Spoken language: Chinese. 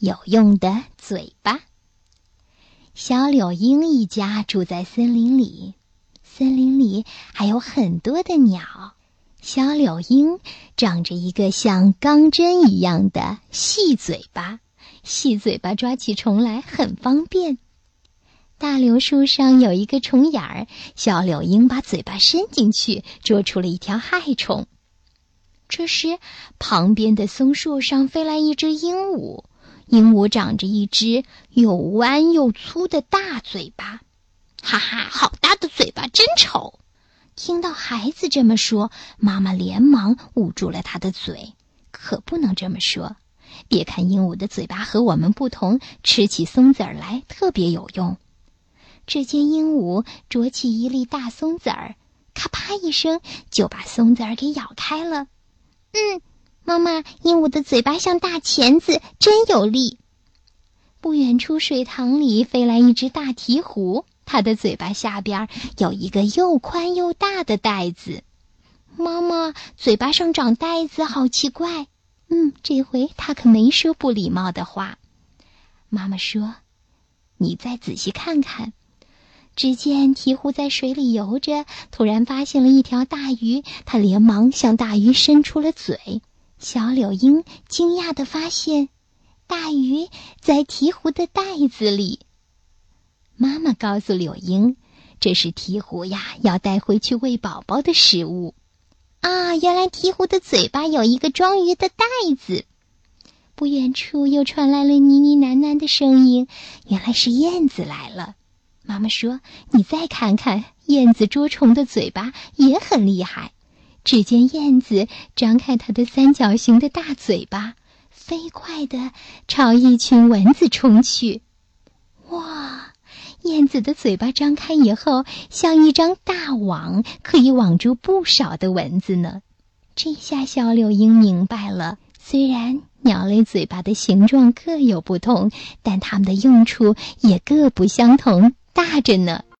有用的嘴巴。小柳莺一家住在森林里，森林里还有很多的鸟。小柳莺长着一个像钢针一样的细嘴巴，细嘴巴抓起虫来很方便。大柳树上有一个虫眼儿，小柳莺把嘴巴伸进去，捉出了一条害虫。这时，旁边的松树上飞来一只鹦鹉。鹦鹉长着一只又弯又粗的大嘴巴，哈哈，好大的嘴巴，真丑！听到孩子这么说，妈妈连忙捂住了他的嘴。可不能这么说。别看鹦鹉的嘴巴和我们不同，吃起松子儿来特别有用。只见鹦鹉啄起一粒大松子儿，咔啪一声就把松子儿给咬开了。嗯，妈妈，鹦鹉的嘴巴像大钳子，真有力。不远处水塘里飞来一只大鹈鹕，它的嘴巴下边有一个又宽又大的袋子。妈妈，嘴巴上长袋子，好奇怪。嗯，这回它可没说不礼貌的话。妈妈说：“你再仔细看看。”只见鹈鹕在水里游着，突然发现了一条大鱼，它连忙向大鱼伸出了嘴。小柳莺惊讶地发现，大鱼在鹈鹕的袋子里。妈妈告诉柳莺，这是鹈鹕呀要带回去喂宝宝的食物。啊，原来鹈鹕的嘴巴有一个装鱼的袋子。不远处又传来了呢呢喃喃的声音，原来是燕子来了。妈妈说：“你再看看，燕子捉虫的嘴巴也很厉害。”只见燕子张开它的三角形的大嘴巴，飞快地朝一群蚊子冲去。哇！燕子的嘴巴张开以后，像一张大网，可以网住不少的蚊子呢。这下小柳莺明白了：虽然鸟类嘴巴的形状各有不同，但它们的用处也各不相同。大着呢。